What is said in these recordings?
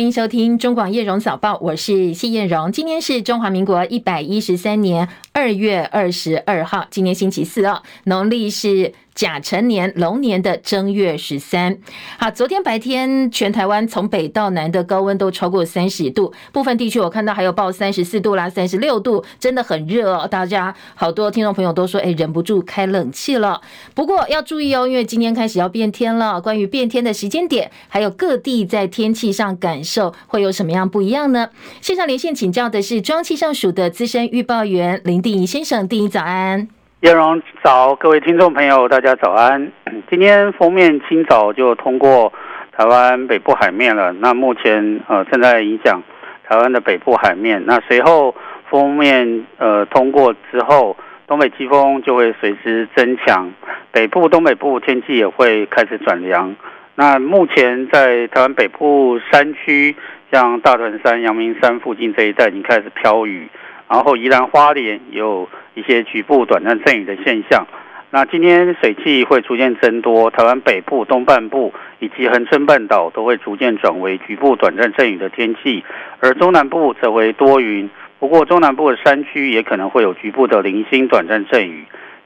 欢迎收听中广叶荣早报，我是谢燕荣。今天是中华民国一百一十三年二月二十二号，今天星期四哦，农历是。甲辰年龙年的正月十三，好，昨天白天全台湾从北到南的高温都超过三十度，部分地区我看到还有报三十四度啦、三十六度，真的很热哦。大家好多听众朋友都说，哎，忍不住开冷气了。不过要注意哦，因为今天开始要变天了。关于变天的时间点，还有各地在天气上感受会有什么样不一样呢？线上连线请教的是中央气象署的资深预报员林定仪先生，定仪早安。叶荣早，各位听众朋友，大家早安。今天封面清早就通过台湾北部海面了，那目前呃正在影响台湾的北部海面。那随后封面呃通过之后，东北季风就会随之增强，北部、东北部天气也会开始转凉。那目前在台湾北部山区，像大屯山、阳明山附近这一带已经开始飘雨。然后宜兰花莲有一些局部短暂阵雨的现象。那今天水汽会逐渐增多，台湾北部、东半部以及恒春半岛都会逐渐转为局部短暂阵雨的天气，而中南部则为多云。不过中南部的山区也可能会有局部的零星短暂阵雨。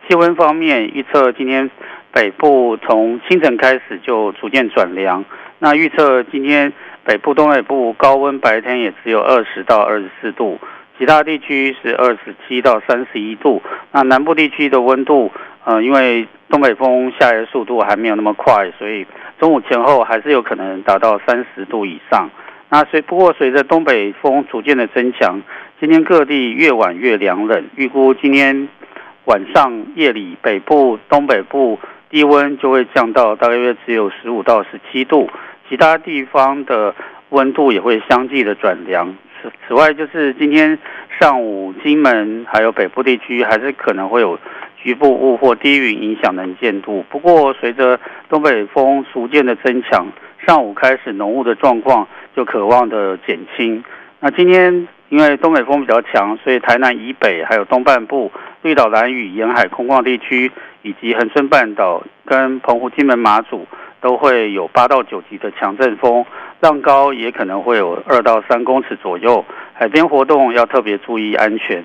气温方面，预测今天北部从清晨开始就逐渐转凉。那预测今天北部、东北部高温，白天也只有二十到二十四度。其他地区是二十七到三十一度，那南部地区的温度，呃，因为东北风下来的速度还没有那么快，所以中午前后还是有可能达到三十度以上。那随不过随着东北风逐渐的增强，今天各地越晚越凉冷，预估今天晚上夜里北部、东北部低温就会降到大约只有十五到十七度，其他地方的温度也会相继的转凉。此外，就是今天上午，金门还有北部地区还是可能会有局部雾或低云影响能见度。不过，随着东北风逐渐的增强，上午开始浓雾的状况就可望的减轻。那今天因为东北风比较强，所以台南以北还有东半部、绿岛、兰屿沿海空旷地区，以及恒春半岛跟澎湖、金门、马祖。都会有八到九级的强阵风，浪高也可能会有二到三公尺左右，海边活动要特别注意安全。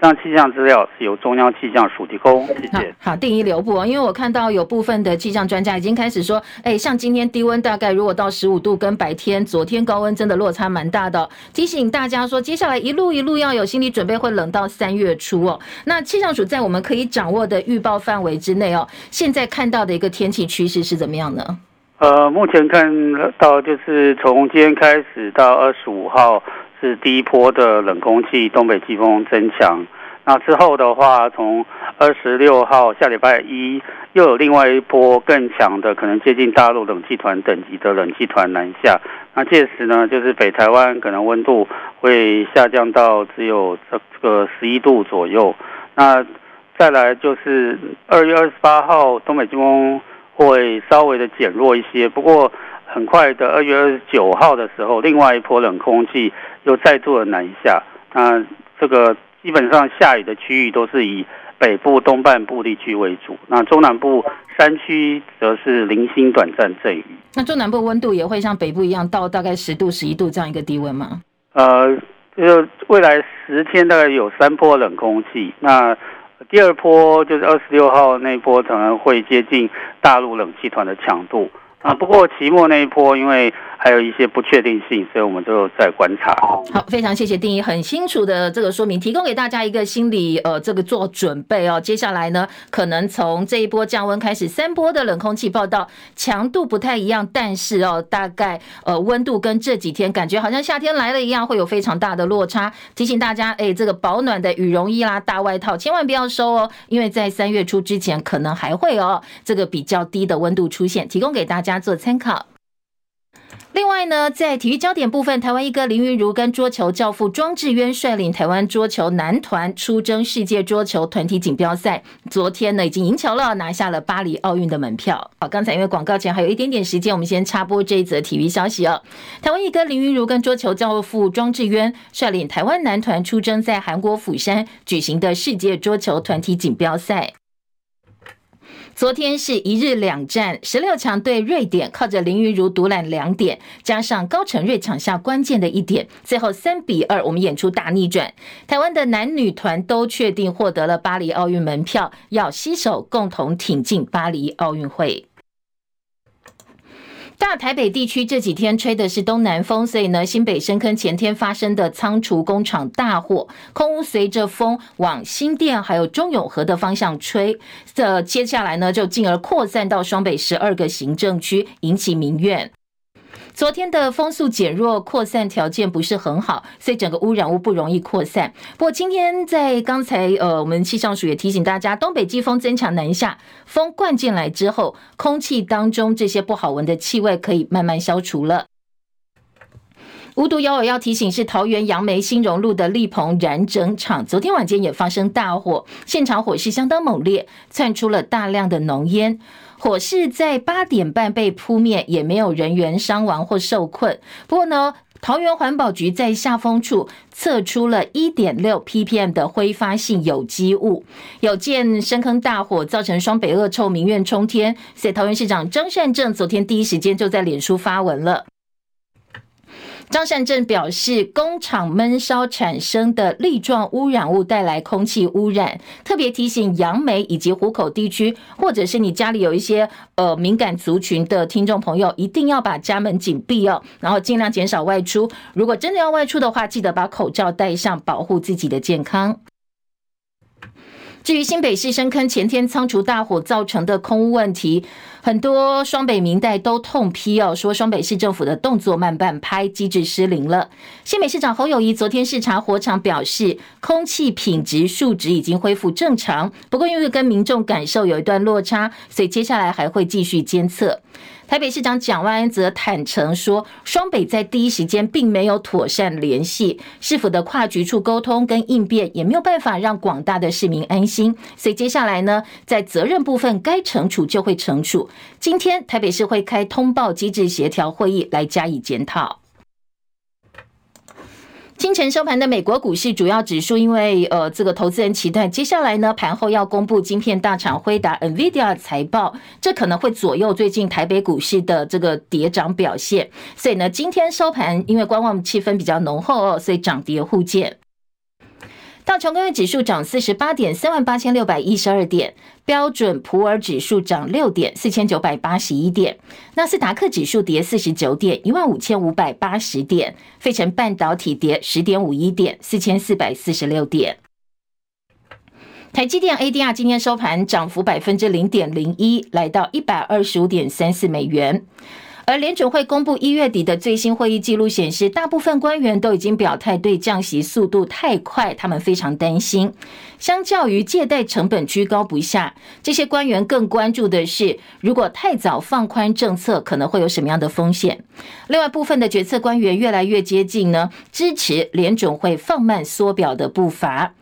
以上气象资料是由中央气象署提供，谢谢。好，好，定仪留步哦，因为我看到有部分的气象专家已经开始说，哎，像今天低温大概如果到十五度，跟白天昨天高温真的落差蛮大的，提醒大家说，接下来一路一路要有心理准备，会冷到三月初哦。那气象署在我们可以掌握的预报范围之内哦，现在看到的一个天气趋势是怎么样呢？呃，目前看到就是从今天开始到二十五号是第一波的冷空气东北季风增强，那之后的话，从二十六号下礼拜一又有另外一波更强的，可能接近大陆冷气团等级的冷气团南下，那届时呢，就是北台湾可能温度会下降到只有这个十一度左右，那再来就是二月二十八号东北季风。会稍微的减弱一些，不过很快的二月二十九号的时候，另外一波冷空气又再度的南下。那这个基本上下雨的区域都是以北部东半部地区为主，那中南部山区则是零星短暂阵雨。那中南部温度也会像北部一样到大概十度、十一度这样一个低温吗？呃，就未来十天大概有三波冷空气，那。第二波就是二十六号那波，可能会接近大陆冷气团的强度啊。不过期末那一波，因为还有一些不确定性，所以我们就在观察。好，非常谢谢定义很清楚的这个说明，提供给大家一个心理呃这个做准备哦。接下来呢，可能从这一波降温开始，三波的冷空气报道强度不太一样，但是哦，大概呃温度跟这几天感觉好像夏天来了一样，会有非常大的落差。提醒大家，哎，这个保暖的羽绒衣啦、大外套千万不要收哦，因为在三月初之前可能还会哦这个比较低的温度出现，提供给大家家做参考。另外呢，在体育焦点部分，台湾一哥林昀儒跟桌球教父庄智渊率领台湾桌球男团出征世界桌球团体锦标赛，昨天呢已经赢球了，拿下了巴黎奥运的门票。好，刚才因为广告前还有一点点时间，我们先插播这一则体育消息哦。台湾一哥林昀儒跟桌球教父庄智渊率领台湾男团出征在韩国釜山举行的世界桌球团体锦标赛。昨天是一日两战，十六强对瑞典，靠着林昀儒独揽两点，加上高承瑞抢下关键的一点，最后三比二，我们演出大逆转。台湾的男女团都确定获得了巴黎奥运门票，要携手共同挺进巴黎奥运会。大台北地区这几天吹的是东南风，所以呢，新北深坑前天发生的仓储工厂大火，空污随着风往新店还有中永和的方向吹，这接下来呢，就进而扩散到双北十二个行政区，引起民怨。昨天的风速减弱，扩散条件不是很好，所以整个污染物不容易扩散。不过今天在刚才呃，我们气象署也提醒大家，东北季风增强南下，风灌进来之后，空气当中这些不好闻的气味可以慢慢消除了。无独有偶，要提醒是桃园杨梅新荣路的力鹏燃整厂，昨天晚间也发生大火，现场火势相当猛烈，窜出了大量的浓烟。火势在八点半被扑灭，也没有人员伤亡或受困。不过呢，桃园环保局在下风处测出了一点六 ppm 的挥发性有机物，有见深坑大火造成双北恶臭，民怨冲天。所以桃园市长张善政昨天第一时间就在脸书发文了。张善政表示，工厂闷烧产生的粒状污染物带来空气污染，特别提醒杨梅以及湖口地区，或者是你家里有一些呃敏感族群的听众朋友，一定要把家门紧闭哦，然后尽量减少外出。如果真的要外出的话，记得把口罩戴上，保护自己的健康。至于新北市深坑前天仓储大火造成的空污问题，很多双北民代都痛批哦，说双北市政府的动作慢半拍，机制失灵了。新北市长侯友宜昨天视察火场，表示空气品质数值已经恢复正常，不过因为跟民众感受有一段落差，所以接下来还会继续监测。台北市长蒋万安则坦承说，双北在第一时间并没有妥善联系，市府的跨局处沟通跟应变也没有办法让广大的市民安心，所以接下来呢，在责任部分该惩处就会惩处。今天台北市会开通报机制协调会议来加以检讨。清晨收盘的美国股市主要指数，因为呃，这个投资人期待接下来呢，盘后要公布晶片大厂辉达 NVIDIA 财报，这可能会左右最近台北股市的这个跌涨表现。所以呢，今天收盘因为观望气氛比较浓厚哦，所以涨跌互见。道琼工业指数涨四十八点，三万八千六百一十二点；标准普尔指数涨六点，四千九百八十一点；纳斯达克指数跌四十九点，一万五千五百八十点；费城半导体跌十点五一点，四千四百四十六点。台积电 ADR 今天收盘涨幅百分之零点零一，来到一百二十五点三四美元。而联准会公布一月底的最新会议记录显示，大部分官员都已经表态，对降息速度太快，他们非常担心。相较于借贷成本居高不下，这些官员更关注的是，如果太早放宽政策，可能会有什么样的风险。另外，部分的决策官员越来越接近呢，支持联准会放慢缩表的步伐。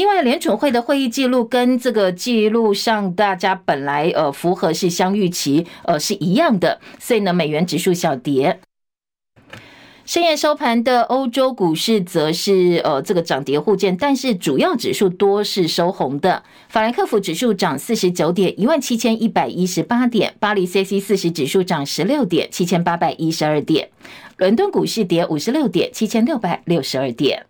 因为联准会的会议记录跟这个记录上大家本来呃符合是相预期呃是一样的，所以呢美元指数小跌。深夜收盘的欧洲股市则是呃这个涨跌互见，但是主要指数多是收红的。法兰克福指数涨四十九点，一万七千一百一十八点；巴黎 c c 四十指数涨十六点，七千八百一十二点；伦敦股市跌五十六点，七千六百六十二点。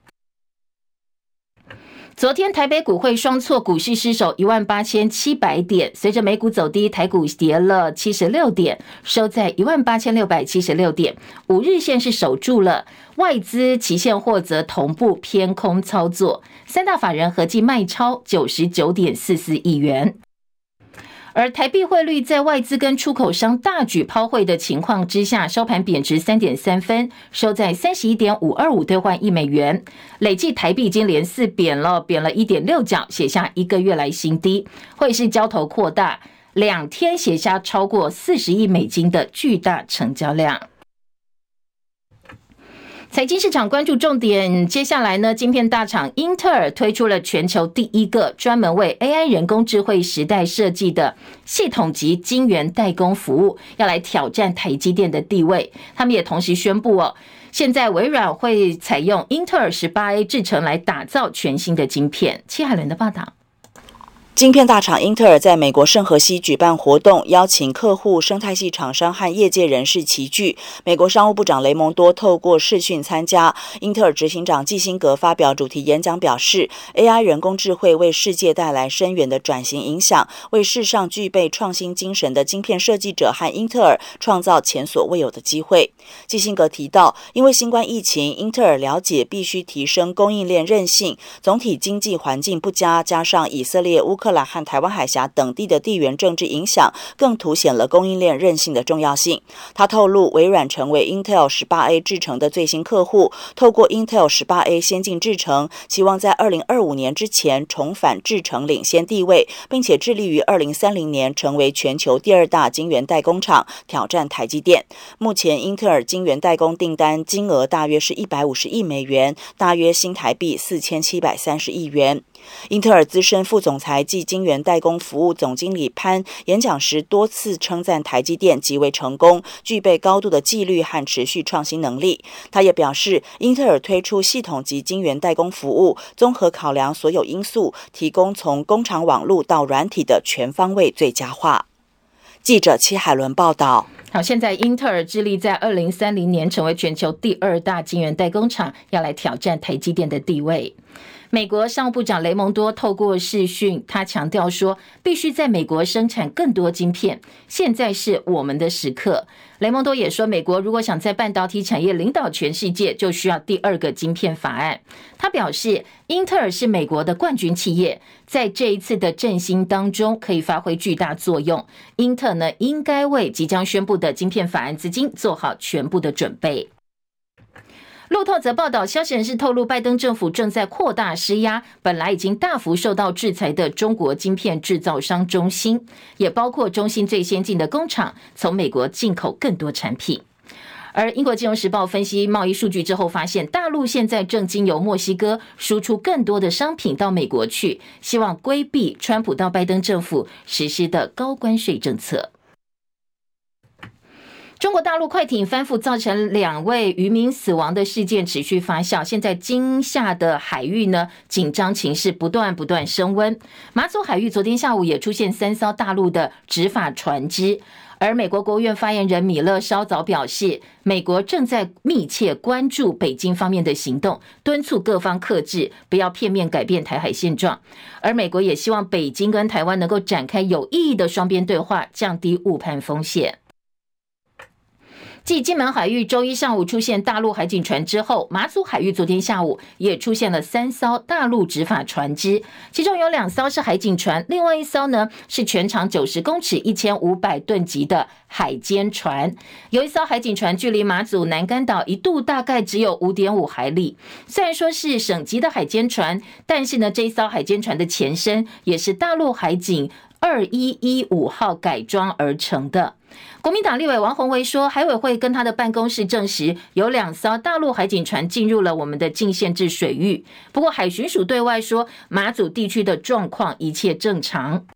昨天台北股会双挫，股市失守一万八千七百点。随着美股走低，台股跌了七十六点，收在一万八千六百七十六点。五日线是守住了，外资期现货则同步偏空操作，三大法人合计卖超九十九点四四亿元。而台币汇率在外资跟出口商大举抛汇的情况之下，收盘贬值三点三分，收在三十一点五二五兑换一美元。累计台币已经连四贬了，贬了一点六角，写下一个月来新低。汇市交投扩大，两天写下超过四十亿美金的巨大成交量。财经市场关注重点，接下来呢，晶片大厂英特尔推出了全球第一个专门为 AI 人工智慧时代设计的系统级晶圆代工服务，要来挑战台积电的地位。他们也同时宣布哦，现在微软会采用英特尔十八 A 制程来打造全新的晶片。戚海伦的报道。晶片大厂英特尔在美国圣荷西举办活动，邀请客户、生态系厂商和业界人士齐聚。美国商务部长雷蒙多透过视讯参加。英特尔执行长基辛格发表主题演讲，表示：“AI 人工智慧为世界带来深远的转型影响，为世上具备创新精神的晶片设计者和英特尔创造前所未有的机会。”基辛格提到，因为新冠疫情，英特尔了解必须提升供应链韧性，总体经济环境不佳，加上以色列、乌克兰和台湾海峡等地的地缘政治影响，更凸显了供应链韧性的重要性。他透露，微软成为 Intel 18A 制程的最新客户，透过 Intel 18A 先进制程，希望在2025年之前重返制程领先地位，并且致力于2030年成为全球第二大晶圆代工厂，挑战台积电。目前，英特尔晶圆代工订单金额大约是一百五十亿美元，大约新台币四千七百三十亿元。英特尔资深副总裁暨晶圆代工服务总经理潘演讲时多次称赞台积电极为成功，具备高度的纪律和持续创新能力。他也表示，英特尔推出系统级晶圆代工服务，综合考量所有因素，提供从工厂网络到软体的全方位最佳化。记者戚海伦报道。好，现在英特尔致力在二零三零年成为全球第二大晶圆代工厂，要来挑战台积电的地位。美国商务部长雷蒙多透过视讯，他强调说，必须在美国生产更多晶片，现在是我们的时刻。雷蒙多也说，美国如果想在半导体产业领导全世界，就需要第二个晶片法案。他表示，英特尔是美国的冠军企业，在这一次的振兴当中可以发挥巨大作用。英特尔呢，应该为即将宣布的晶片法案资金做好全部的准备。路透则报道，消息人士透露，拜登政府正在扩大施压，本来已经大幅受到制裁的中国晶片制造商中芯，也包括中芯最先进的工厂，从美国进口更多产品。而英国金融时报分析贸易数据之后发现，大陆现在正经由墨西哥输出更多的商品到美国去，希望规避川普到拜登政府实施的高关税政策。中国大陆快艇翻覆造成两位渔民死亡的事件持续发酵，现在惊吓的海域呢，紧张情势不断不断升温。马祖海域昨天下午也出现三艘大陆的执法船只，而美国国务院发言人米勒稍早表示，美国正在密切关注北京方面的行动，敦促各方克制，不要片面改变台海现状。而美国也希望北京跟台湾能够展开有意义的双边对话，降低误判风险。继金门海域周一上午出现大陆海警船之后，马祖海域昨天下午也出现了三艘大陆执法船只，其中有两艘是海警船，另外一艘呢是全长九十公尺、一千五百吨级的海监船。有一艘海警船距离马祖南竿岛一度大概只有五点五海里，虽然说是省级的海监船，但是呢，这一艘海监船的前身也是大陆海警二一一五号改装而成的。国民党立委王宏威说，海委会跟他的办公室证实，有两艘大陆海警船进入了我们的禁限制水域。不过，海巡署对外说，马祖地区的状况一切正常。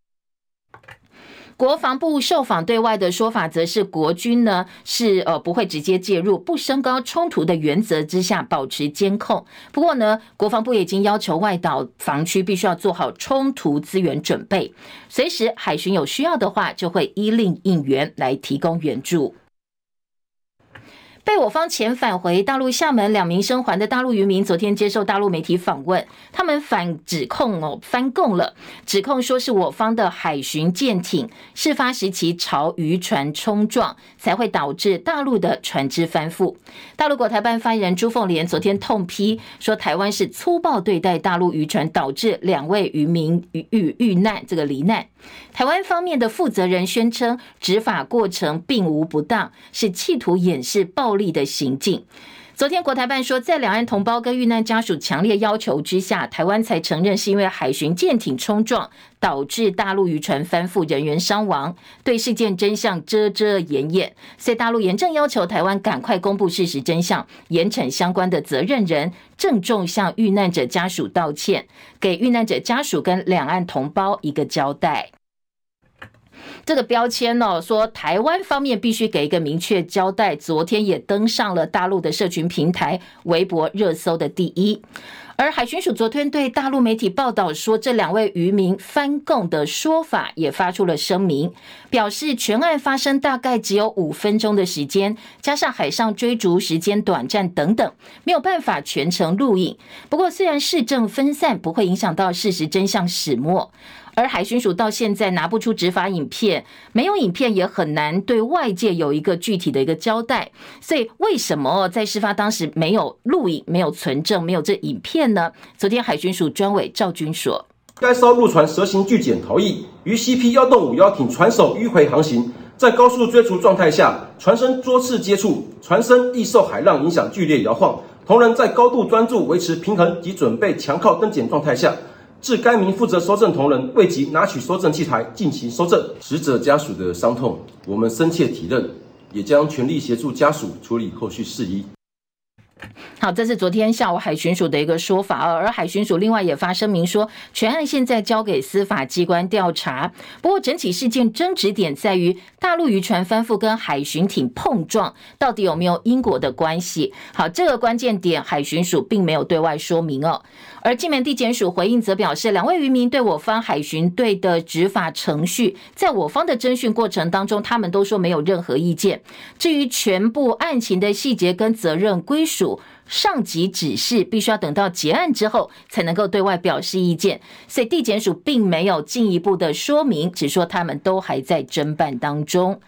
国防部受访对外的说法，则是国军呢是呃不会直接介入，不升高冲突的原则之下保持监控。不过呢，国防部已经要求外岛防区必须要做好冲突资源准备，随时海巡有需要的话，就会依令应援来提供援助。被我方遣返回大陆厦门两名生还的大陆渔民，昨天接受大陆媒体访问，他们反指控哦翻供了，指控说是我方的海巡舰艇事发时期朝渔船冲撞，才会导致大陆的船只翻覆。大陆国台办发言人朱凤莲昨天痛批说，台湾是粗暴对待大陆渔船，导致两位渔民遇遇难，这个罹难。台湾方面的负责人宣称，执法过程并无不当，是企图掩饰暴力的行径。昨天国台办说，在两岸同胞跟遇难家属强烈要求之下，台湾才承认是因为海巡舰艇冲撞导致大陆渔船翻覆，人员伤亡，对事件真相遮遮掩掩。所以大陆严正要求台湾赶快公布事实真相，严惩相关的责任人，郑重向遇难者家属道歉，给遇难者家属跟两岸同胞一个交代。这个标签哦，说台湾方面必须给一个明确交代。昨天也登上了大陆的社群平台微博热搜的第一。而海巡署昨天对大陆媒体报道说，这两位渔民翻供的说法也发出了声明，表示全案发生大概只有五分钟的时间，加上海上追逐时间短暂等等，没有办法全程录影。不过，虽然事证分散，不会影响到事实真相始末。而海巡署到现在拿不出执法影片，没有影片也很难对外界有一个具体的一个交代。所以为什么在事发当时没有录影、没有存证、没有这影片呢？昨天海巡署专委赵军说：“该艘陆船蛇形巨检逃逸，于 CP 幺洞五幺艇船首迂回航行，在高速追逐状态下，船身多次接触，船身易受海浪影响剧烈摇晃。同人在高度专注维持平衡及准备强靠登检状态下。”致该名负责搜证同仁未及拿取搜证器材进行搜证，死者家属的伤痛，我们深切体认，也将全力协助家属处理后续事宜。好，这是昨天下午海巡署的一个说法啊。而海巡署另外也发声明说，全案现在交给司法机关调查。不过，整起事件争执点在于大陆渔船翻覆跟海巡艇碰撞，到底有没有因果的关系？好，这个关键点海巡署并没有对外说明哦。而金门地检署回应则表示，两位渔民对我方海巡队的执法程序，在我方的侦讯过程当中，他们都说没有任何意见。至于全部案情的细节跟责任归属，上级指示必须要等到结案之后才能够对外表示意见，所以地检署并没有进一步的说明，只说他们都还在侦办当中。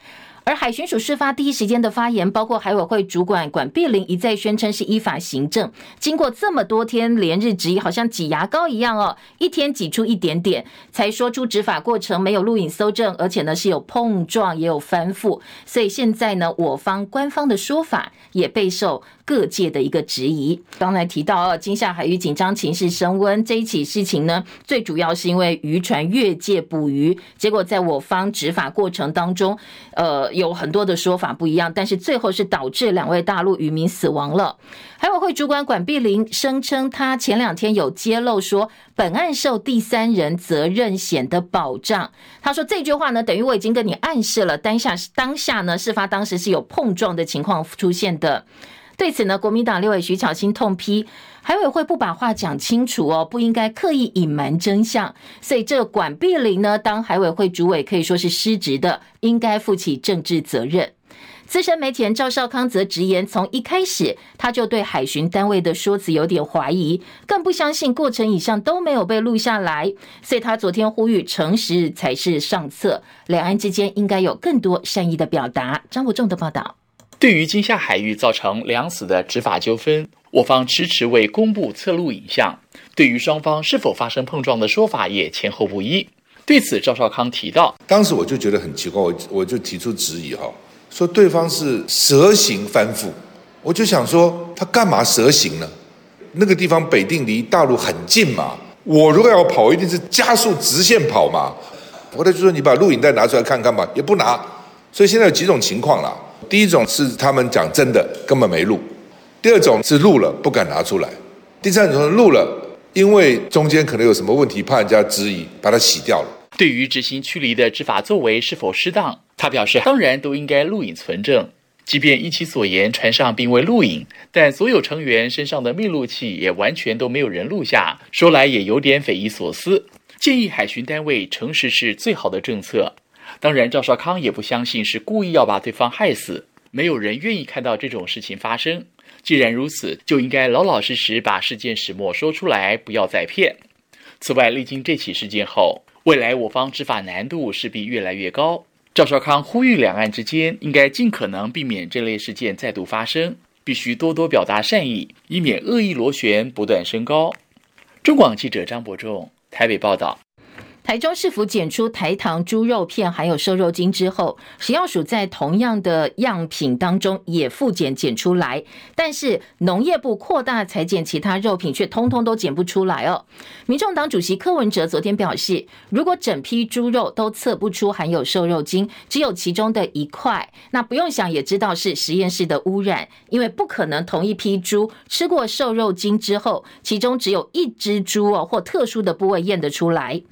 而海巡署事发第一时间的发言，包括海委会主管管碧玲一再宣称是依法行政。经过这么多天连日质疑，好像挤牙膏一样哦，一天挤出一点点，才说出执法过程没有录影搜证，而且呢是有碰撞也有翻覆。所以现在呢，我方官方的说法也备受各界的一个质疑。刚才提到哦，金厦海域紧张情势升温，这一起事情呢，最主要是因为渔船越界捕鱼，结果在我方执法过程当中，呃。有很多的说法不一样，但是最后是导致两位大陆渔民死亡了。海委会主管管碧玲声称，他前两天有揭露说，本案受第三人责任险的保障。他说这句话呢，等于我已经跟你暗示了，当下当下呢，事发当时是有碰撞的情况出现的。对此呢，国民党立委徐巧芯痛批海委会不把话讲清楚哦，不应该刻意隐瞒真相。所以这管碧玲呢，当海委会主委可以说是失职的，应该负起政治责任。资深媒体人赵少康则直言，从一开始他就对海巡单位的说辞有点怀疑，更不相信过程以上都没有被录下来。所以他昨天呼吁诚实才是上策，两岸之间应该有更多善意的表达。张国仲的报道。对于金厦海域造成两死的执法纠纷，我方迟迟未公布测录影像。对于双方是否发生碰撞的说法也前后不一。对此，赵少康提到，当时我就觉得很奇怪，我我就提出质疑哈，说对方是蛇形翻覆，我就想说他干嘛蛇形呢？那个地方北定离大陆很近嘛，我如果要跑，一定是加速直线跑嘛。后来就说你把录影带拿出来看看吧，也不拿。所以现在有几种情况啦。第一种是他们讲真的，根本没录；第二种是录了不敢拿出来；第三种是录了，因为中间可能有什么问题，怕人家质疑，把它洗掉了。对于执行驱离的执法作为是否适当，他表示当然都应该录影存证。即便依其所言，船上并未录影，但所有成员身上的密录器也完全都没有人录下，说来也有点匪夷所思。建议海巡单位诚实是最好的政策。当然，赵少康也不相信是故意要把对方害死，没有人愿意看到这种事情发生。既然如此，就应该老老实实把事件始末说出来，不要再骗。此外，历经这起事件后，未来我方执法难度势必越来越高。赵少康呼吁两岸之间应该尽可能避免这类事件再度发生，必须多多表达善意，以免恶意螺旋不断升高。中广记者张伯仲台北报道。台中市府检出台糖猪肉片含有瘦肉精之后，食药署在同样的样品当中也复检检出来，但是农业部扩大裁检其他肉品却通通都检不出来哦。民众党主席柯文哲昨天表示，如果整批猪肉都测不出含有瘦肉精，只有其中的一块，那不用想也知道是实验室的污染，因为不可能同一批猪吃过瘦肉精之后，其中只有一只猪哦或特殊的部位验得出来。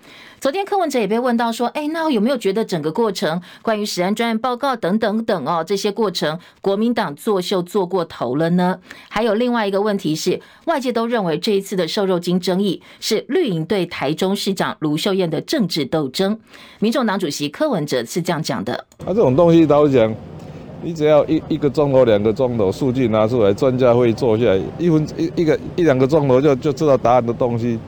昨天柯文哲也被问到说，哎，那有没有觉得整个过程关于食安专案报告等等等哦，这些过程国民党作秀做过头了呢？还有另外一个问题是，外界都认为这一次的瘦肉精争议是绿营对台中市长卢秀燕的政治斗争。民众党主席柯文哲是这样讲的：他、啊、这种东西都讲。你只要一一个钟头、两个钟头，数据拿出来，专家会坐下来，一分一一个一两个钟头就就知道答案的东西，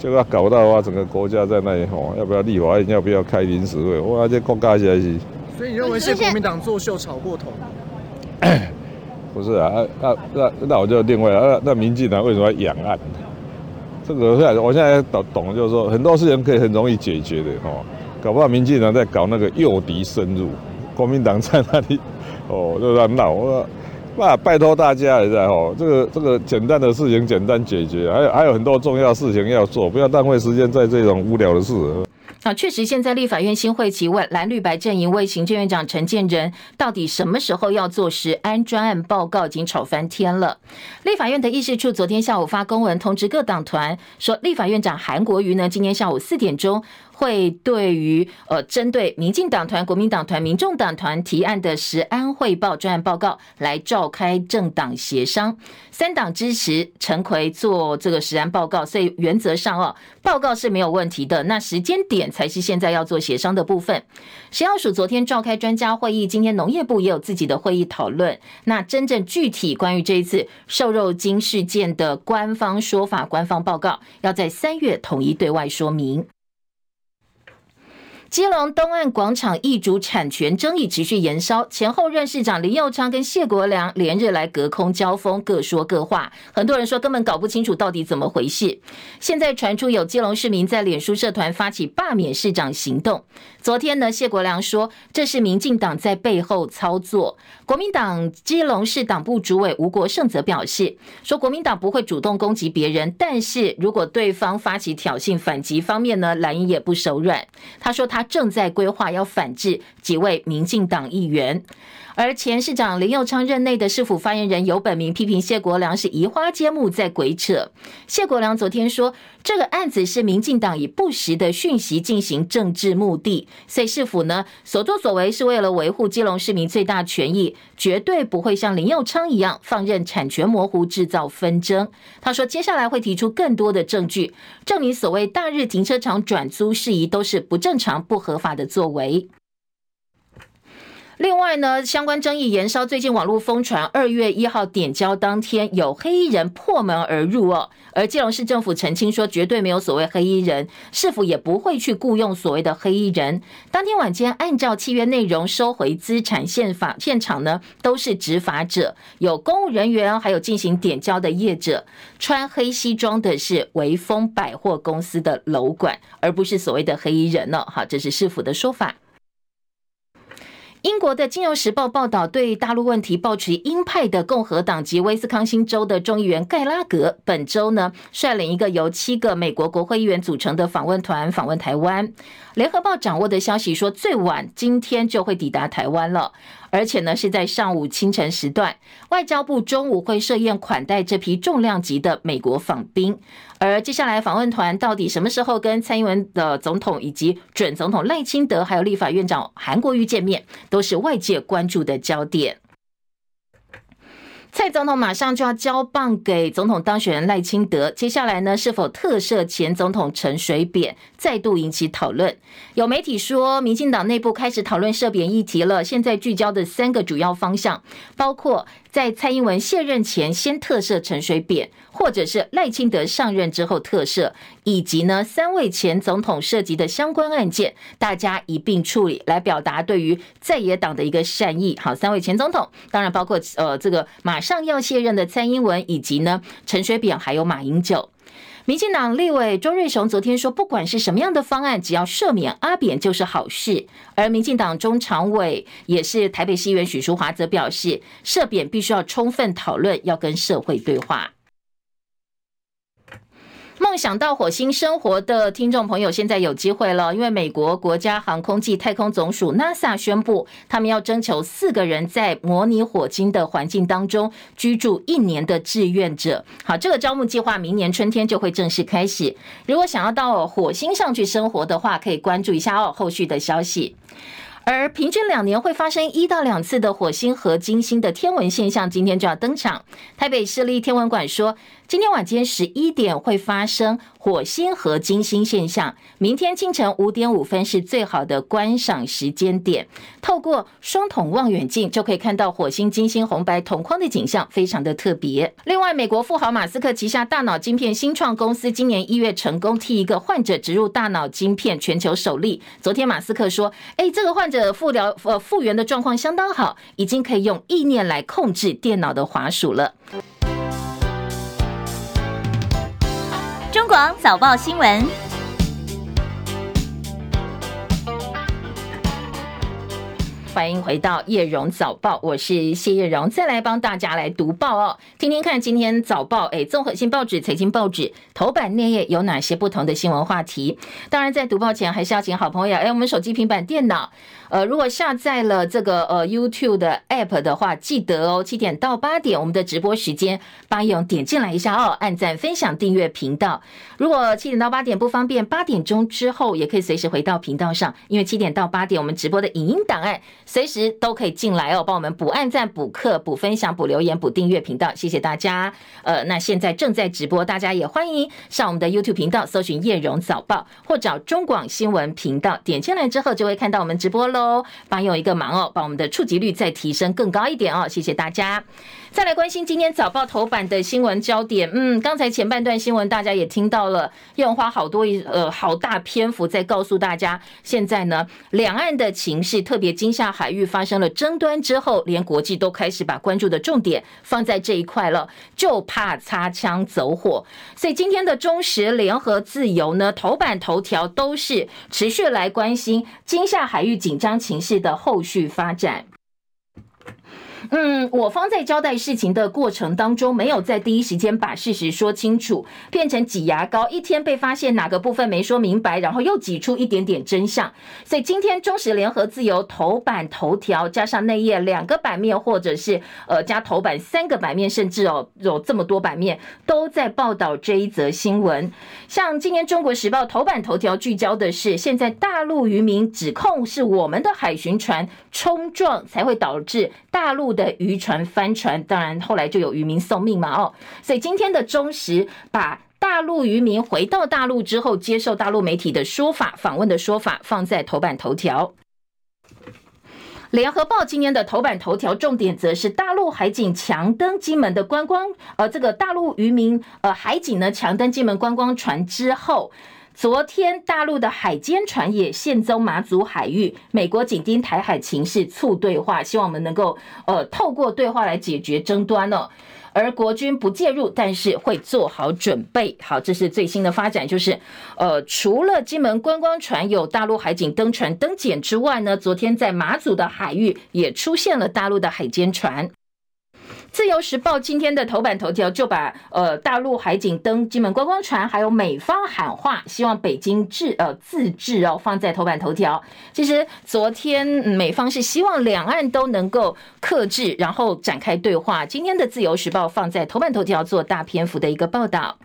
就要搞到啊，整个国家在那里吼，要不要立法院，要不要开临时会？哇，这国家现在是。所以你认为是国民党作秀炒过头？不是啊，那那那我就另外了，那那民进党为什么要养案？这个现在我现在懂懂，就是说很多事情可以很容易解决的吼，搞不好民进党在搞那个诱敌深入，国民党在那里。哦，就在闹，拜托大家也在吼，这个这个简单的事情简单解决，还有还有很多重要事情要做，不要浪费时间在这种无聊的事。啊，确实，现在立法院新会期问蓝绿白阵营为行政院长陈建仁到底什么时候要做食安专案报告，已经吵翻天了。立法院的议事处昨天下午发公文通知各党团，说立法院长韩国瑜呢，今天下午四点钟。会对于呃，针对民进党团、国民党团、民众党团提案的食安汇报专案报告来召开政党协商，三党支持陈奎做这个食安报告，所以原则上哦，报告是没有问题的。那时间点才是现在要做协商的部分。食药署昨天召开专家会议，今天农业部也有自己的会议讨论。那真正具体关于这一次瘦肉精事件的官方说法、官方报告，要在三月统一对外说明。基隆东岸广场一主产权争议持续延烧，前后任市长林佑昌跟谢国良连日来隔空交锋，各说各话。很多人说根本搞不清楚到底怎么回事。现在传出有基隆市民在脸书社团发起罢免市长行动。昨天呢，谢国良说这是民进党在背后操作。国民党基隆市党部主委吴国盛则表示说，国民党不会主动攻击别人，但是如果对方发起挑衅反击方面呢，蓝营也不手软。他说。他正在规划要反制几位民进党议员，而前市长林佑昌任内的市府发言人游本明批评谢国梁是移花接木在鬼扯。谢国梁昨天说，这个案子是民进党以不实的讯息进行政治目的，所以市府呢所作所为是为了维护基隆市民最大权益，绝对不会像林佑昌一样放任产权模糊制造纷争。他说，接下来会提出更多的证据，证明所谓大日停车场转租事宜都是不正常。不合法的作为。另外呢，相关争议延烧，最近网络疯传，二月一号点交当天有黑衣人破门而入哦，而基隆市政府澄清说，绝对没有所谓黑衣人，市府也不会去雇佣所谓的黑衣人。当天晚间按照契约内容收回资产现法现场呢，都是执法者，有公务人员，还有进行点交的业者。穿黑西装的是维风百货公司的楼管，而不是所谓的黑衣人呢。好，这是市府的说法。英国的《金融时报》报道，对大陆问题抱持鹰派的共和党及威斯康星州的众议员盖拉格，本周呢率领一个由七个美国国会议员组成的访问团访问台湾。联合报掌握的消息说，最晚今天就会抵达台湾了。而且呢，是在上午清晨时段，外交部中午会设宴款待这批重量级的美国访宾。而接下来访问团到底什么时候跟蔡英文的总统以及准总统赖清德，还有立法院长韩国瑜见面，都是外界关注的焦点。蔡总统马上就要交棒给总统当选人赖清德，接下来呢，是否特赦前总统陈水扁，再度引起讨论。有媒体说，民进党内部开始讨论赦扁议题了。现在聚焦的三个主要方向，包括在蔡英文卸任前先特赦陈水扁，或者是赖清德上任之后特赦，以及呢三位前总统涉及的相关案件，大家一并处理，来表达对于在野党的一个善意。好，三位前总统，当然包括呃这个马。上要卸任的蔡英文，以及呢陈水扁，还有马英九。民进党立委周瑞雄昨天说，不管是什么样的方案，只要赦免阿扁就是好事。而民进党中常委也是台北市议员许淑华则表示，赦免必须要充分讨论，要跟社会对话。梦想到火星生活的听众朋友，现在有机会了，因为美国国家航空暨太空总署 NASA 宣布，他们要征求四个人在模拟火星的环境当中居住一年的志愿者。好，这个招募计划明年春天就会正式开始。如果想要到火星上去生活的话，可以关注一下哦，后续的消息。而平均两年会发生一到两次的火星和金星的天文现象，今天就要登场。台北市立天文馆说，今天晚间十一点会发生火星和金星现象，明天清晨五点五分是最好的观赏时间点。透过双筒望远镜就可以看到火星、金星红白同框的景象，非常的特别。另外，美国富豪马斯克旗下大脑晶片新创公司今年一月成功替一个患者植入大脑晶片，全球首例。昨天马斯克说：“哎，这个患者复疗呃复原的状况相当好，已经可以用意念来控制电脑的滑鼠了。”广早报新闻，欢迎回到叶荣早报，我是谢叶荣，再来帮大家来读报哦，听听看今天早报哎，综合性报纸、财经报纸头版内页有哪些不同的新闻话题？当然，在读报前还是要请好朋友哎，我们手机、平板、电脑。呃，如果下载了这个呃 YouTube 的 App 的话，记得哦，七点到八点我们的直播时间，帮勇点进来一下哦，按赞、分享、订阅频道。如果七点到八点不方便，八点钟之后也可以随时回到频道上，因为七点到八点我们直播的影音档案随时都可以进来哦，帮我们补按赞、补课、补分享、补留言、补订阅频道，谢谢大家。呃，那现在正在直播，大家也欢迎上我们的 YouTube 频道搜寻叶荣早报，或找中广新闻频道，点进来之后就会看到我们直播喽。哦，帮有一个忙哦，把我们的触及率再提升更高一点哦，谢谢大家。再来关心今天早报头版的新闻焦点，嗯，刚才前半段新闻大家也听到了，用花好多一呃好大篇幅在告诉大家，现在呢两岸的情势，特别金厦海域发生了争端之后，连国际都开始把关注的重点放在这一块了，就怕擦枪走火。所以今天的中时、联合、自由呢头版头条都是持续来关心金厦海域紧张情势的后续发展。嗯，我方在交代事情的过程当中，没有在第一时间把事实说清楚，变成挤牙膏，一天被发现哪个部分没说明白，然后又挤出一点点真相。所以今天中时联合自由头版头条加上内页两个版面，或者是呃加头版三个版面，甚至哦有这么多版面都在报道这一则新闻。像今天中国时报头版头条聚焦的是，现在大陆渔民指控是我们的海巡船冲撞才会导致大陆的。渔船翻船，当然后来就有渔民送命嘛，哦，所以今天的中时把大陆渔民回到大陆之后接受大陆媒体的说法、访问的说法放在头版头条。联合报今天的头版头条重点则是大陆海警强登金门的观光，呃，这个大陆渔民呃海警呢强登金门观光船之后。昨天，大陆的海监船也现踪马祖海域，美国紧盯台海情势，促对话，希望我们能够呃透过对话来解决争端哦。而国军不介入，但是会做好准备。好，这是最新的发展，就是呃，除了金门观光船有大陆海警登船登检之外呢，昨天在马祖的海域也出现了大陆的海监船。自由时报今天的头版头条就把呃大陆海警登金门观光船，还有美方喊话，希望北京制呃自治哦放在头版头条。其实昨天美方是希望两岸都能够克制，然后展开对话。今天的自由时报放在头版头条做大篇幅的一个报道。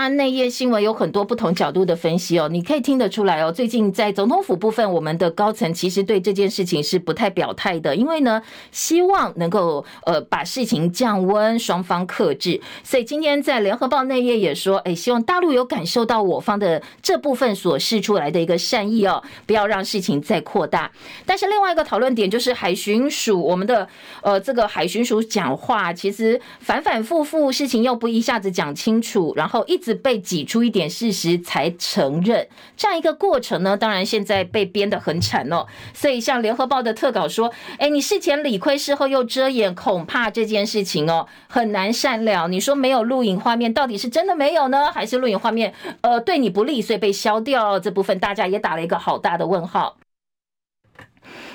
当然，内页新闻有很多不同角度的分析哦，你可以听得出来哦。最近在总统府部分，我们的高层其实对这件事情是不太表态的，因为呢，希望能够呃把事情降温，双方克制。所以今天在联合报内页也说，哎，希望大陆有感受到我方的这部分所示出来的一个善意哦，不要让事情再扩大。但是另外一个讨论点就是海巡署，我们的呃这个海巡署讲话，其实反反复复，事情又不一下子讲清楚，然后一直。是被挤出一点事实才承认这样一个过程呢？当然现在被编得很惨哦。所以像联合报的特稿说：“哎，你事前理亏，事后又遮掩，恐怕这件事情哦很难善了。你说没有录影画面，到底是真的没有呢，还是录影画面呃对你不利，所以被消掉？这部分大家也打了一个好大的问号。”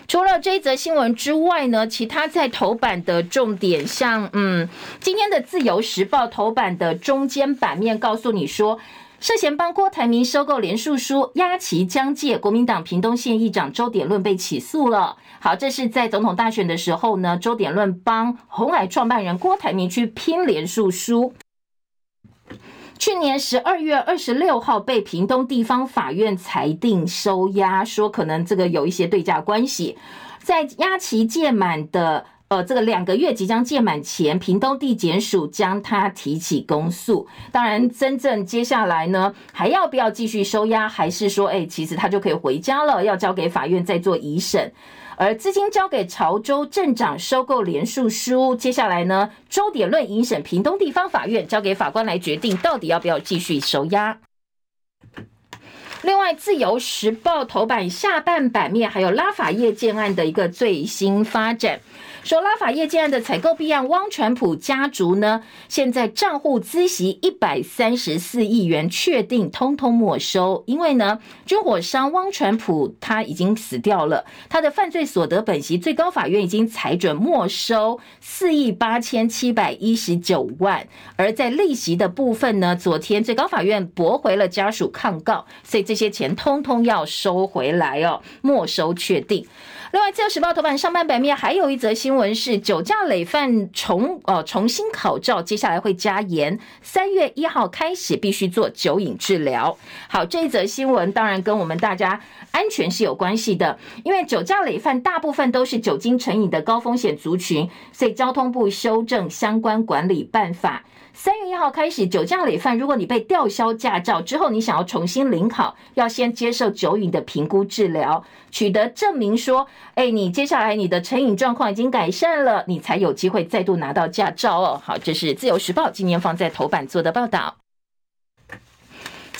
除了这一则新闻之外呢，其他在头版的重点，像嗯，今天的自由时报头版的中间版面告诉你说，涉嫌帮郭台铭收购连署书，押期将界，国民党屏东县议长周点论被起诉了。好，这是在总统大选的时候呢，周点论帮红海创办人郭台铭去拼连署书。去年十二月二十六号被屏东地方法院裁定收押，说可能这个有一些对价关系，在押期届满的呃这个两个月即将届满前，屏东地检署将他提起公诉。当然，真正接下来呢，还要不要继续收押，还是说，哎，其实他就可以回家了，要交给法院再做移审。而资金交给潮州镇长收购联署书，接下来呢，周点论迎审屏东地方法院，交给法官来决定到底要不要继续收押。另外，自由时报头版下半版面还有拉法叶建案的一个最新发展。说拉法叶建案的采购弊案，汪传普家族呢，现在账户孳息一百三十四亿元，确定通通没收。因为呢，军火商汪传普他已经死掉了，他的犯罪所得本息，最高法院已经裁准没收四亿八千七百一十九万。而在利息的部分呢，昨天最高法院驳回了家属抗告，所以这些钱通通要收回来哦，没收确定。另外，《自由时报》头版上半版面还有一则新闻是酒驾累犯重呃重新考照，接下来会加严，三月一号开始必须做酒瘾治疗。好，这一则新闻当然跟我们大家安全是有关系的，因为酒驾累犯大部分都是酒精成瘾的高风险族群，所以交通部修正相关管理办法。三月一号开始，酒驾累犯，如果你被吊销驾照之后，你想要重新领考，要先接受酒瘾的评估治疗，取得证明说，哎，你接下来你的成瘾状况已经改善了，你才有机会再度拿到驾照哦。好，这是自由时报今年放在头版做的报道。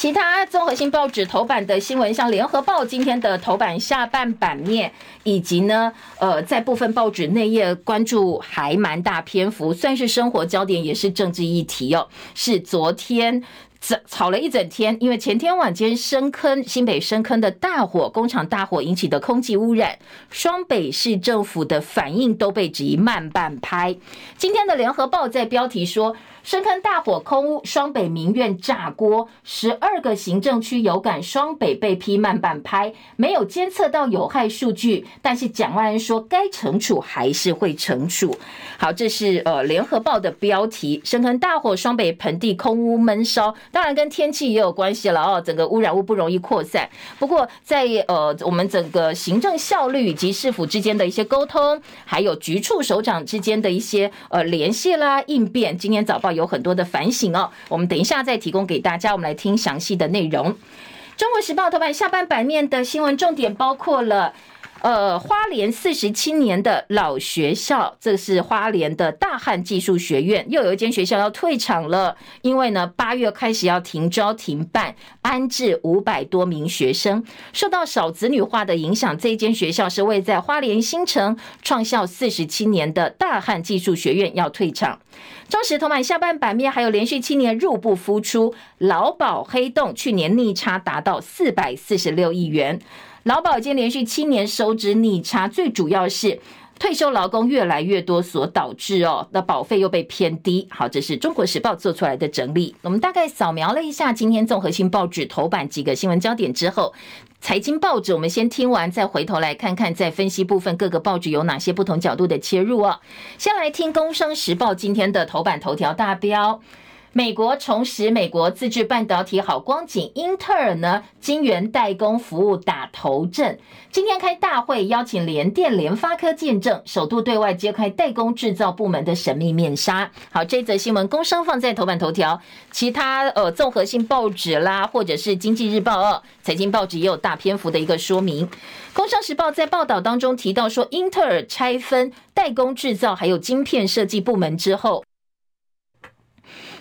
其他综合性报纸头版的新闻，像联合报今天的头版下半版面，以及呢，呃，在部分报纸内页关注还蛮大篇幅，算是生活焦点，也是政治议题哦。是昨天吵了一整天，因为前天晚间深坑新北深坑的大火，工厂大火引起的空气污染，双北市政府的反应都被质疑慢半拍。今天的联合报在标题说。深坑大火空污，双北民怨炸锅，十二个行政区有感，双北被批慢半拍，没有监测到有害数据，但是蒋万安说该惩处还是会惩处。好，这是呃联合报的标题。深坑大火，双北盆地空污闷烧，当然跟天气也有关系了哦。整个污染物不容易扩散，不过在呃我们整个行政效率以及市府之间的一些沟通，还有局处首长之间的一些呃联系啦应变，今天早报。有很多的反省哦，我们等一下再提供给大家，我们来听详细的内容。中国时报头版下半版面的新闻重点包括了。呃，花莲四十七年的老学校，这是花莲的大汉技术学院，又有一间学校要退场了。因为呢，八月开始要停招停办，安置五百多名学生，受到少子女化的影响。这一间学校是位在花莲新城，创校四十七年的大汉技术学院要退场。中时头版下半版面还有连续七年入不敷出，劳保黑洞去年逆差达到四百四十六亿元。劳保已经连续七年收支逆差，最主要是退休劳工越来越多所导致哦，那保费又被偏低。好，这是中国时报做出来的整理。我们大概扫描了一下今天综合性报纸头版几个新闻焦点之后，财经报纸我们先听完，再回头来看看在分析部分各个报纸有哪些不同角度的切入哦。先来听工商时报今天的头版头条大标。美国重拾美国自制半导体好光景，英特尔呢，晶圆代工服务打头阵。今天开大会，邀请联电、联发科见证，首度对外揭开代工制造部门的神秘面纱。好，这则新闻工商放在头版头条，其他呃综合性报纸啦，或者是经济日报二、财经报纸也有大篇幅的一个说明。工商时报在报道当中提到说，英特尔拆分代工制造还有晶片设计部门之后。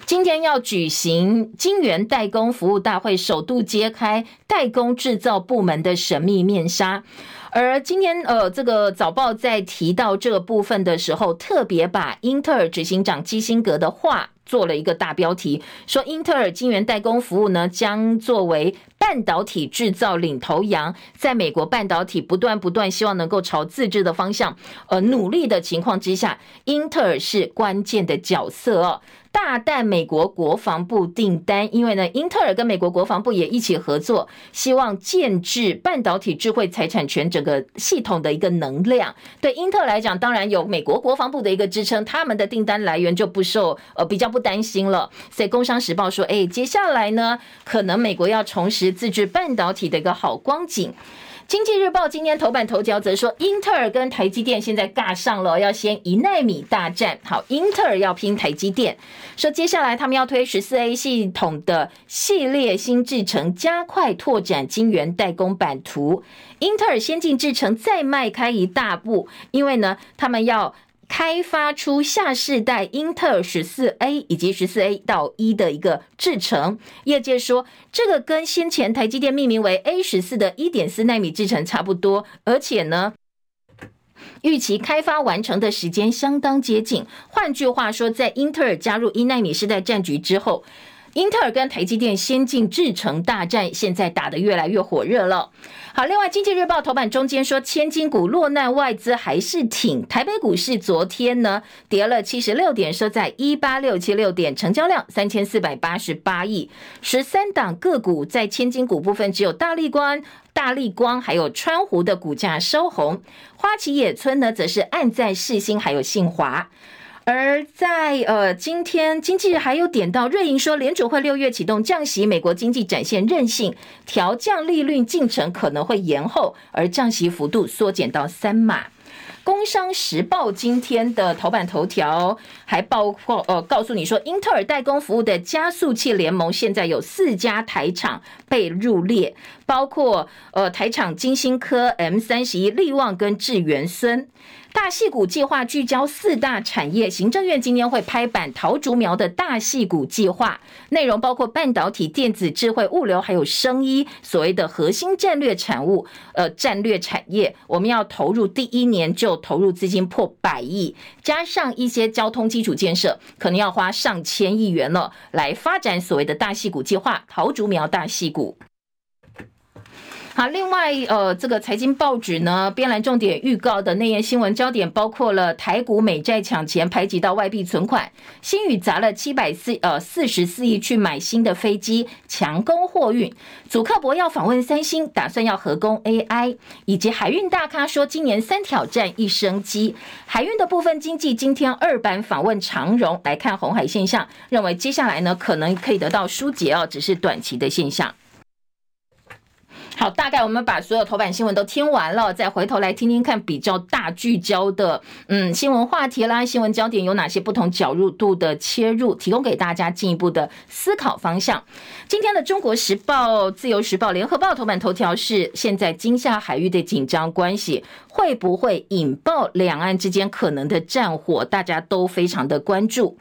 今天要举行晶圆代工服务大会，首度揭开代工制造部门的神秘面纱。而今天呃，这个早报在提到这个部分的时候，特别把英特尔执行长基辛格的话做了一个大标题，说英特尔晶圆代工服务呢，将作为半导体制造领头羊，在美国半导体不断不断希望能够朝自制的方向呃努力的情况之下，英特尔是关键的角色哦。大啖美国国防部订单，因为呢，英特尔跟美国国防部也一起合作，希望建置半导体智慧财产权整个系统的一个能量。对英特尔来讲，当然有美国国防部的一个支撑，他们的订单来源就不受呃比较不担心了。所以《工商时报》说，哎，接下来呢，可能美国要重拾自制半导体的一个好光景。经济日报今天头版头条则说，英特尔跟台积电现在尬上了，要先一奈米大战。好，英特尔要拼台积电，说接下来他们要推十四 A 系统的系列新制程，加快拓展晶圆代工版图。英特尔先进制程再迈开一大步，因为呢，他们要。开发出下世代英特尔十四 A 以及十四 A 到一的一个制程，业界说这个跟先前台积电命名为 A 十四的一点四纳米制程差不多，而且呢，预期开发完成的时间相当接近。换句话说，在英特尔加入一纳米时代战局之后。英特尔跟台积电先进制程大战，现在打得越来越火热了。好，另外，《经济日报》头版中间说，千金股落难，外资还是挺。台北股市昨天呢跌了七十六点，收在一八六七六点，成交量三千四百八十八亿。十三档个股在千金股部分，只有大立光、大立光还有川湖的股价收红，花旗野村呢则是暗在世芯还有信华。而在呃，今天经济还有点到瑞银说，联储会六月启动降息，美国经济展现韧性，调降利率进程可能会延后，而降息幅度缩减到三码。工商时报今天的头版头条还包括呃，告诉你说，英特尔代工服务的加速器联盟现在有四家台厂被入列，包括呃台厂晶心科、M 三十一、力旺跟智元孙。大戏谷计划聚焦四大产业，行政院今天会拍板桃竹苗的大戏谷计划，内容包括半导体、电子、智慧、物流，还有生医，所谓的核心战略产物，呃，战略产业，我们要投入第一年就投入资金破百亿，加上一些交通基础建设，可能要花上千亿元了，来发展所谓的大戏谷计划，桃竹苗大戏谷。好，另外，呃，这个财经报纸呢，编栏重点预告的内页新闻焦点包括了台股美债抢钱排挤到外币存款，新宇砸了七百四呃四十四亿去买新的飞机强攻货运，祖克伯要访问三星，打算要合攻 AI，以及海运大咖说今年三挑战一生机，海运的部分经济今天二版访问长荣来看红海现象，认为接下来呢可能可以得到疏解哦，只是短期的现象。好，大概我们把所有头版新闻都听完了，再回头来听听看比较大聚焦的，嗯，新闻话题啦，新闻焦点有哪些不同角度的切入，提供给大家进一步的思考方向。今天的《中国时报》、《自由时报》、《联合报》头版头条是：现在金厦海域的紧张关系会不会引爆两岸之间可能的战火？大家都非常的关注。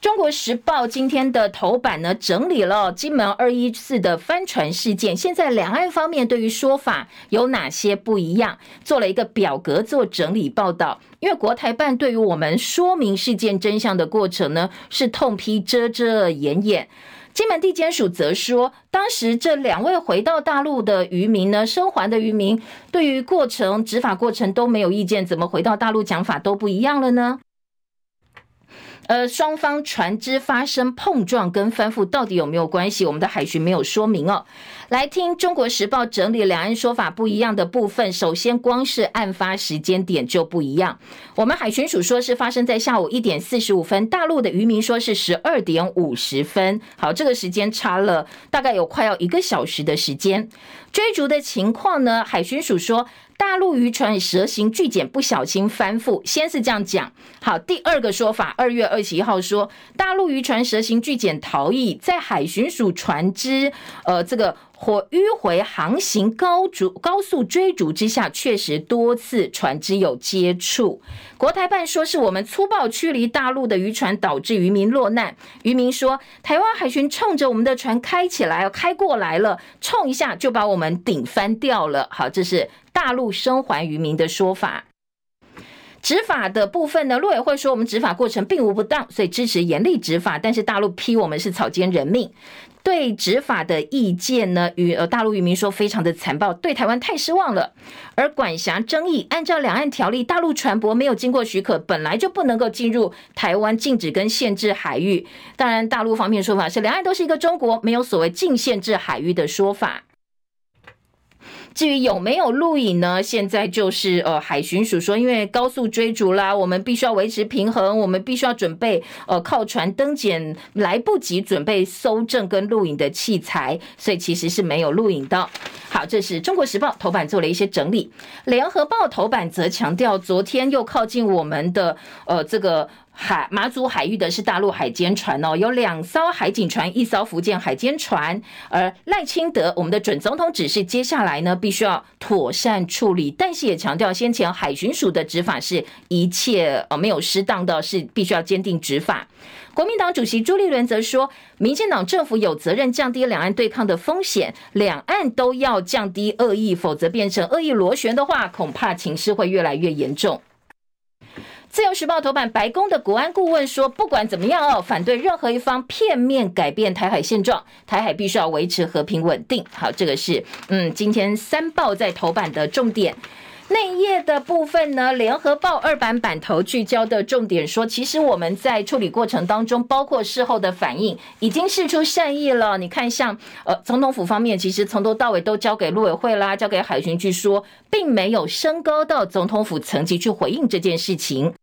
中国时报今天的头版呢，整理了金门二一四的帆船事件，现在两岸方面对于说法有哪些不一样？做了一个表格做整理报道。因为国台办对于我们说明事件真相的过程呢，是痛批遮遮掩掩。金门地检署则说，当时这两位回到大陆的渔民呢，生还的渔民对于过程执法过程都没有意见，怎么回到大陆讲法都不一样了呢？呃，双方船只发生碰撞跟翻覆到底有没有关系？我们的海巡没有说明哦。来听《中国时报》整理两岸说法不一样的部分。首先，光是案发时间点就不一样。我们海巡署说是发生在下午一点四十五分，大陆的渔民说是十二点五十分。好，这个时间差了大概有快要一个小时的时间。追逐的情况呢？海巡署说。大陆渔船蛇形巨检不小心翻覆，先是这样讲。好，第二个说法，二月二十一号说，大陆渔船蛇形巨检逃逸，在海巡署船只呃这个或迂回航行高逐高速追逐之下，确实多次船只有接触。国台办说是我们粗暴驱离大陆的渔船，导致渔民落难。渔民说，台湾海巡冲着我们的船开起来，开过来了，冲一下就把我们顶翻掉了。好，这是大陆生还渔民的说法。执法的部分呢，陆委会说我们执法过程并无不当，所以支持严厉执法。但是大陆批我们是草菅人命。对执法的意见呢，与呃大陆渔民说非常的残暴，对台湾太失望了。而管辖争议，按照两岸条例，大陆船舶没有经过许可，本来就不能够进入台湾禁止跟限制海域。当然，大陆方面说法是两岸都是一个中国，没有所谓禁限制海域的说法。至于有没有录影呢？现在就是呃，海巡署说，因为高速追逐啦，我们必须要维持平衡，我们必须要准备呃靠船登检，来不及准备搜证跟录影的器材，所以其实是没有录影的。好，这是中国时报头版做了一些整理，联合报头版则强调，昨天又靠近我们的呃这个。海马祖海域的是大陆海监船哦，有两艘海警船，一艘福建海监船。而赖清德，我们的准总统指示，接下来呢必须要妥善处理，但是也强调，先前海巡署的执法是一切呃没有失当的，是必须要坚定执法。国民党主席朱立伦则说，民进党政府有责任降低两岸对抗的风险，两岸都要降低恶意，否则变成恶意螺旋的话，恐怕情势会越来越严重。自由时报头版，白宫的国安顾问说，不管怎么样哦，反对任何一方片面改变台海现状，台海必须要维持和平稳定。好，这个是嗯，今天三报在头版的重点。内页的部分呢，联合报二版版头聚焦的重点说，其实我们在处理过程当中，包括事后的反应，已经释出善意了。你看，像呃总统府方面，其实从头到尾都交给陆委会啦，交给海巡去说，并没有升高到总统府层级去回应这件事情。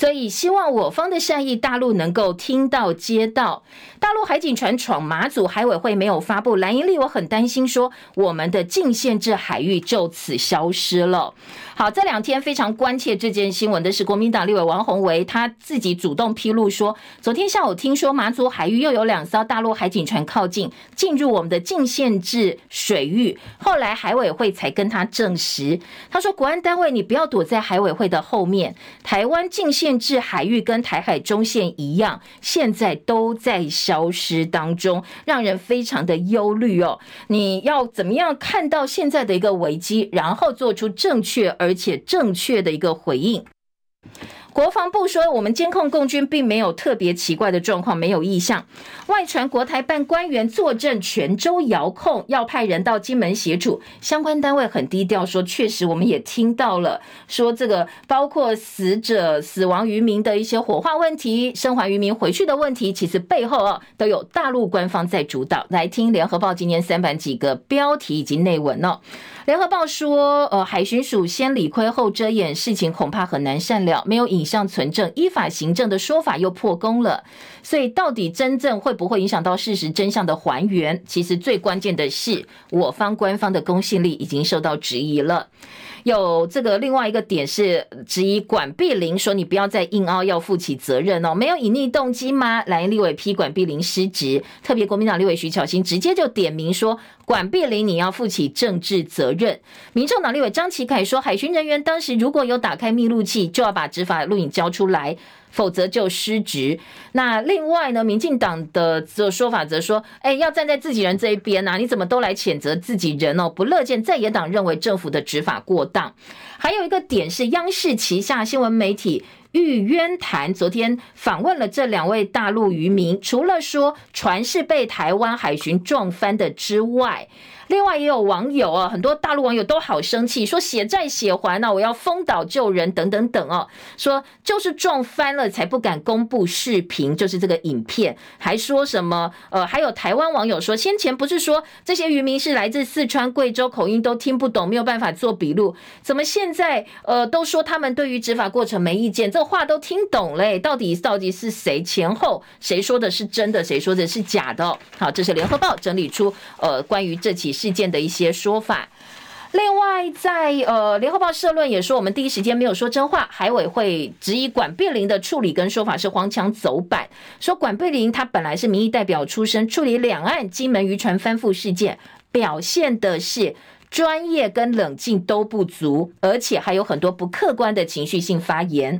所以，希望我方的善意，大陆能够听到、接到。大陆海警船闯马祖，海委会没有发布。蓝营立委很担心，说我们的禁限制海域就此消失了。好，这两天非常关切这件新闻的是国民党立委王宏维，他自己主动披露说，昨天下午听说马祖海域又有两艘大陆海警船靠近，进入我们的禁限制水域。后来海委会才跟他证实，他说国安单位你不要躲在海委会的后面，台湾禁限甚至海域跟台海中线一样，现在都在。消失当中，让人非常的忧虑哦。你要怎么样看到现在的一个危机，然后做出正确而且正确的一个回应？国防部说，我们监控共军并没有特别奇怪的状况，没有异象。外传国台办官员坐镇泉州遥控，要派人到金门协助。相关单位很低调说，确实我们也听到了，说这个包括死者、死亡渔民的一些火化问题、生还渔民回去的问题，其实背后啊都有大陆官方在主导。来听联合报今年三版几个标题以及内文哦。联合报说，呃，海巡署先理亏后遮掩，事情恐怕很难善了。没有影像存证，依法行政的说法又破功了。所以，到底真正会不会影响到事实真相的还原？其实最关键的是，我方官方的公信力已经受到质疑了。有这个另外一个点是质疑管碧玲说，你不要再硬凹要负起责任哦，没有隐匿动机吗？蓝立委批管碧玲失职，特别国民党立委徐巧芯直接就点名说，管碧玲你要负起政治责任。民众党立委张启凯说，海巡人员当时如果有打开密录器，就要把执法录影交出来。否则就失职。那另外呢，民进党的这说法则说，哎，要站在自己人这一边呐，你怎么都来谴责自己人哦？不乐见在野党认为政府的执法过当。还有一个点是，央视旗下新闻媒体玉渊潭昨天访问了这两位大陆渔民，除了说船是被台湾海巡撞翻的之外。另外也有网友啊，很多大陆网友都好生气，说血债血还啊，我要封岛救人等等等哦，说就是撞翻了才不敢公布视频，就是这个影片，还说什么呃，还有台湾网友说，先前不是说这些渔民是来自四川、贵州，口音都听不懂，没有办法做笔录，怎么现在呃都说他们对于执法过程没意见，这话都听懂嘞？到底到底是谁前后谁说的是真的，谁说的是假的？好，这是联合报整理出呃关于这起。事件的一些说法，另外在，呃联合报社论也说，我们第一时间没有说真话。海委会质疑管碧玲的处理跟说法是荒腔走板，说管碧玲她本来是民意代表出身，处理两岸金门渔船翻覆事件，表现的是专业跟冷静都不足，而且还有很多不客观的情绪性发言。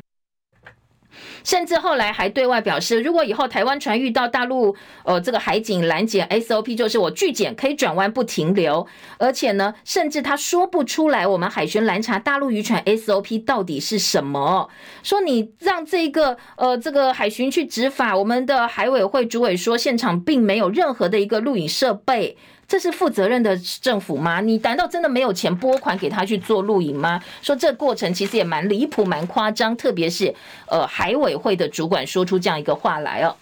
甚至后来还对外表示，如果以后台湾船遇到大陆呃这个海警拦截 SOP，就是我拒检可以转弯不停留，而且呢，甚至他说不出来我们海巡拦查大陆渔船 SOP 到底是什么，说你让这个呃这个海巡去执法，我们的海委会主委说现场并没有任何的一个录影设备。这是负责任的政府吗？你难道真的没有钱拨款给他去做录影吗？说这过程其实也蛮离谱、蛮夸张，特别是呃海委会的主管说出这样一个话来哦。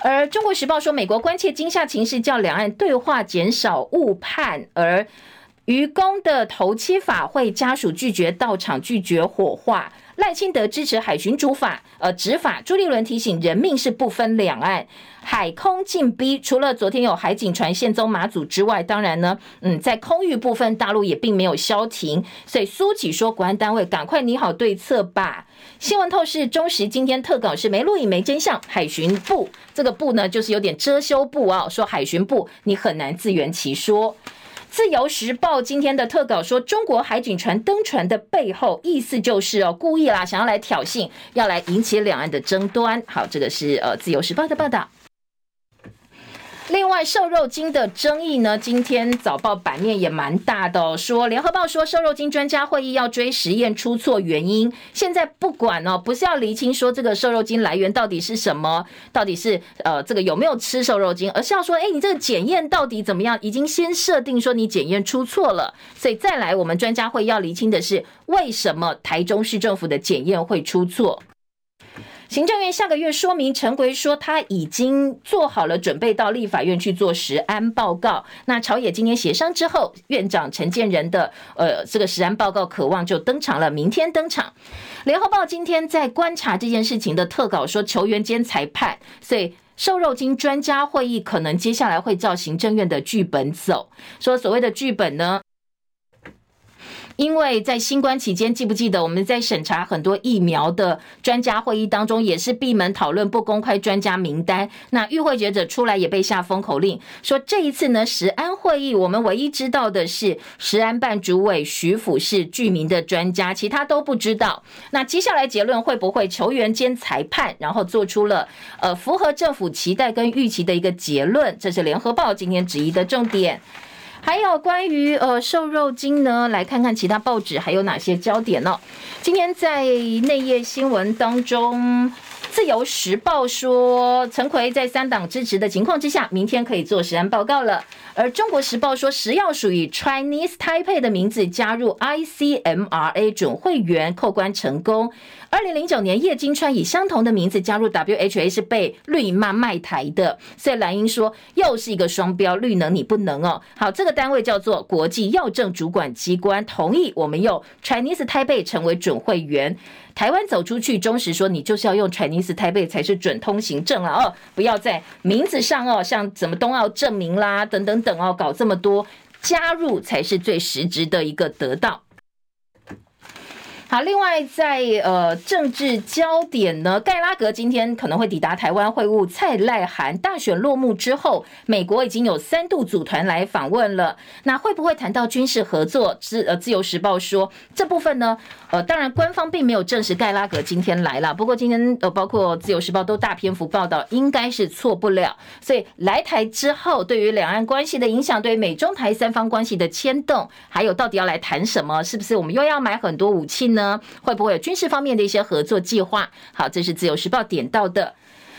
而中国时报说，美国关切惊吓情势，叫两岸对话减少误判。而愚公的头七法会家属拒绝到场，拒绝火化。赖清德支持海巡主法，呃，执法。朱立伦提醒，人命是不分两岸，海空禁逼。除了昨天有海警船现踪马祖之外，当然呢，嗯，在空域部分，大陆也并没有消停。所以苏起说，国安单位赶快拟好对策吧。新闻透视中时今天特稿是没录影没真相，海巡部这个部呢，就是有点遮羞布啊，说海巡部你很难自圆其说。自由时报今天的特稿说，中国海警船登船的背后意思就是哦，故意啦，想要来挑衅，要来引起两岸的争端。好，这个是呃自由时报的报道。另外，瘦肉精的争议呢，今天早报版面也蛮大的哦。说联合报说，瘦肉精专家会议要追实验出错原因。现在不管哦，不是要厘清说这个瘦肉精来源到底是什么，到底是呃这个有没有吃瘦肉精，而是要说，哎，你这个检验到底怎么样？已经先设定说你检验出错了，所以再来我们专家会要厘清的是，为什么台中市政府的检验会出错。行政院下个月说明，陈奎说他已经做好了准备到立法院去做实安报告。那朝野今天协商之后，院长陈建仁的呃这个实安报告渴望就登场了，明天登场。联合报今天在观察这件事情的特稿说，球员兼裁判，所以瘦肉精专家会议可能接下来会照行政院的剧本走。说所谓的剧本呢？因为在新冠期间，记不记得我们在审查很多疫苗的专家会议当中，也是闭门讨论，不公开专家名单。那与会学者出来也被下封口令，说这一次呢，食安会议我们唯一知道的是食安办主委徐府是具名的专家，其他都不知道。那接下来结论会不会球员兼裁判，然后做出了呃符合政府期待跟预期的一个结论？这是联合报今天质疑的重点。还有关于呃瘦肉精呢，来看看其他报纸还有哪些焦点呢、今天在内页新闻当中，《自由时报》说，陈奎在三党支持的情况之下，明天可以做实案报告了。而《中国时报》说，食药署以 Chinese Taipei 的名字加入 ICMRA 准会员，扣关成功。二零零九年，叶金川以相同的名字加入 WHA 是被绿骂卖台的，所以蓝英说又是一个双标，绿能你不能哦。好，这个单位叫做国际药政主管机关，同意我们用 Chinese Taipei 成为准会员。台湾走出去，中时说你就是要用 Chinese Taipei 才是准通行证了哦，不要在名字上哦，像怎么东奥证明啦等等等哦，搞这么多，加入才是最实质的一个得到。好，另外在呃政治焦点呢，盖拉格今天可能会抵达台湾会晤蔡赖韩。大选落幕之后，美国已经有三度组团来访问了。那会不会谈到军事合作？自呃自由时报说这部分呢，呃当然官方并没有证实盖拉格今天来了。不过今天呃包括自由时报都大篇幅报道，应该是错不了。所以来台之后，对于两岸关系的影响，对美中台三方关系的牵动，还有到底要来谈什么？是不是我们又要买很多武器呢？呢？会不会有军事方面的一些合作计划？好，这是自由时报点到的。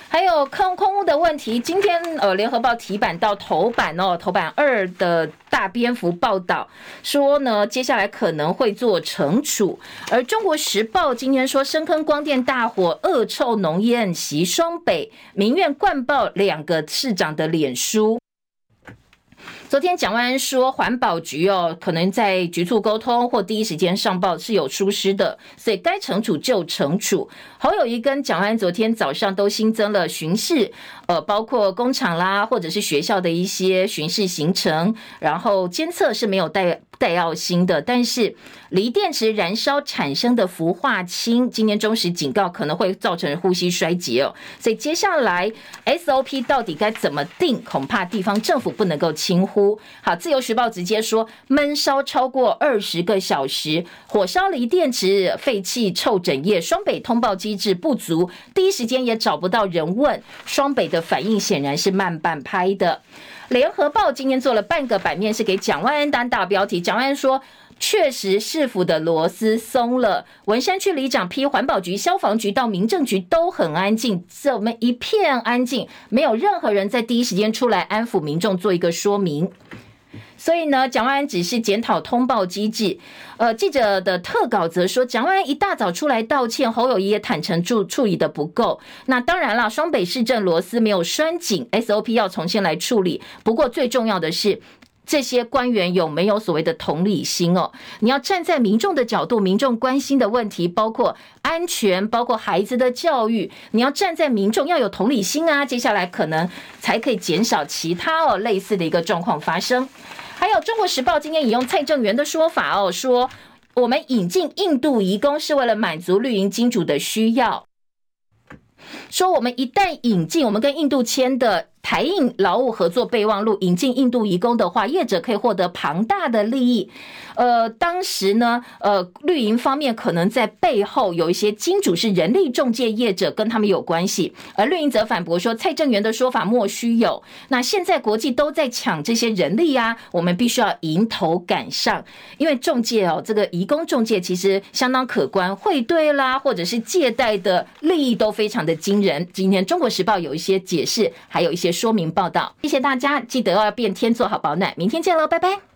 还有空空污的问题，今天呃联合报提版到头版哦，头版二的大篇幅报道说呢，接下来可能会做惩处。而中国时报今天说，深坑光电大火，恶臭浓烟袭双北，民怨灌爆两个市长的脸书。昨天蒋万安说，环保局哦，可能在局促沟通或第一时间上报是有疏失的，所以该惩处就惩处。侯友谊跟蒋万安昨天早上都新增了巡视，呃，包括工厂啦或者是学校的一些巡视行程，然后监测是没有带带药新的，但是锂电池燃烧产生的氟化氢，今年中时警告可能会造成呼吸衰竭哦。所以接下来 SOP 到底该怎么定？恐怕地方政府不能够轻忽。好，自由时报直接说，闷烧超过二十个小时，火烧锂电池，废气臭整夜。双北通报机制不足，第一时间也找不到人问。双北的反应显然是慢半拍的。联合报今天做了半个版面，是给蒋万安当大标题。蒋万安说，确实市府的螺丝松了。文山区里长批环保局、消防局到民政局都很安静，怎么一片安静，没有任何人在第一时间出来安抚民众，做一个说明。所以呢，蒋万安只是检讨通报机制。呃，记者的特稿则说，蒋万安一大早出来道歉，侯友宜也坦诚处处理的不够。那当然了，双北市政螺丝没有拴紧，SOP 要重新来处理。不过最重要的是，这些官员有没有所谓的同理心哦？你要站在民众的角度，民众关心的问题包括安全，包括孩子的教育，你要站在民众要有同理心啊。接下来可能才可以减少其他哦类似的一个状况发生。还有《中国时报》今天引用蔡正元的说法哦，说我们引进印度移工是为了满足绿营金主的需要，说我们一旦引进，我们跟印度签的。台印劳务合作备忘录引进印度移工的话，业者可以获得庞大的利益。呃，当时呢，呃，绿营方面可能在背后有一些金主是人力中介业者，跟他们有关系。而绿营则反驳说，蔡正元的说法莫须有。那现在国际都在抢这些人力啊，我们必须要迎头赶上。因为中介哦，这个移工中介其实相当可观，汇兑啦，或者是借贷的利益都非常的惊人。今天《中国时报》有一些解释，还有一些。说明报道，谢谢大家，记得要变天做好保暖，明天见喽，拜拜。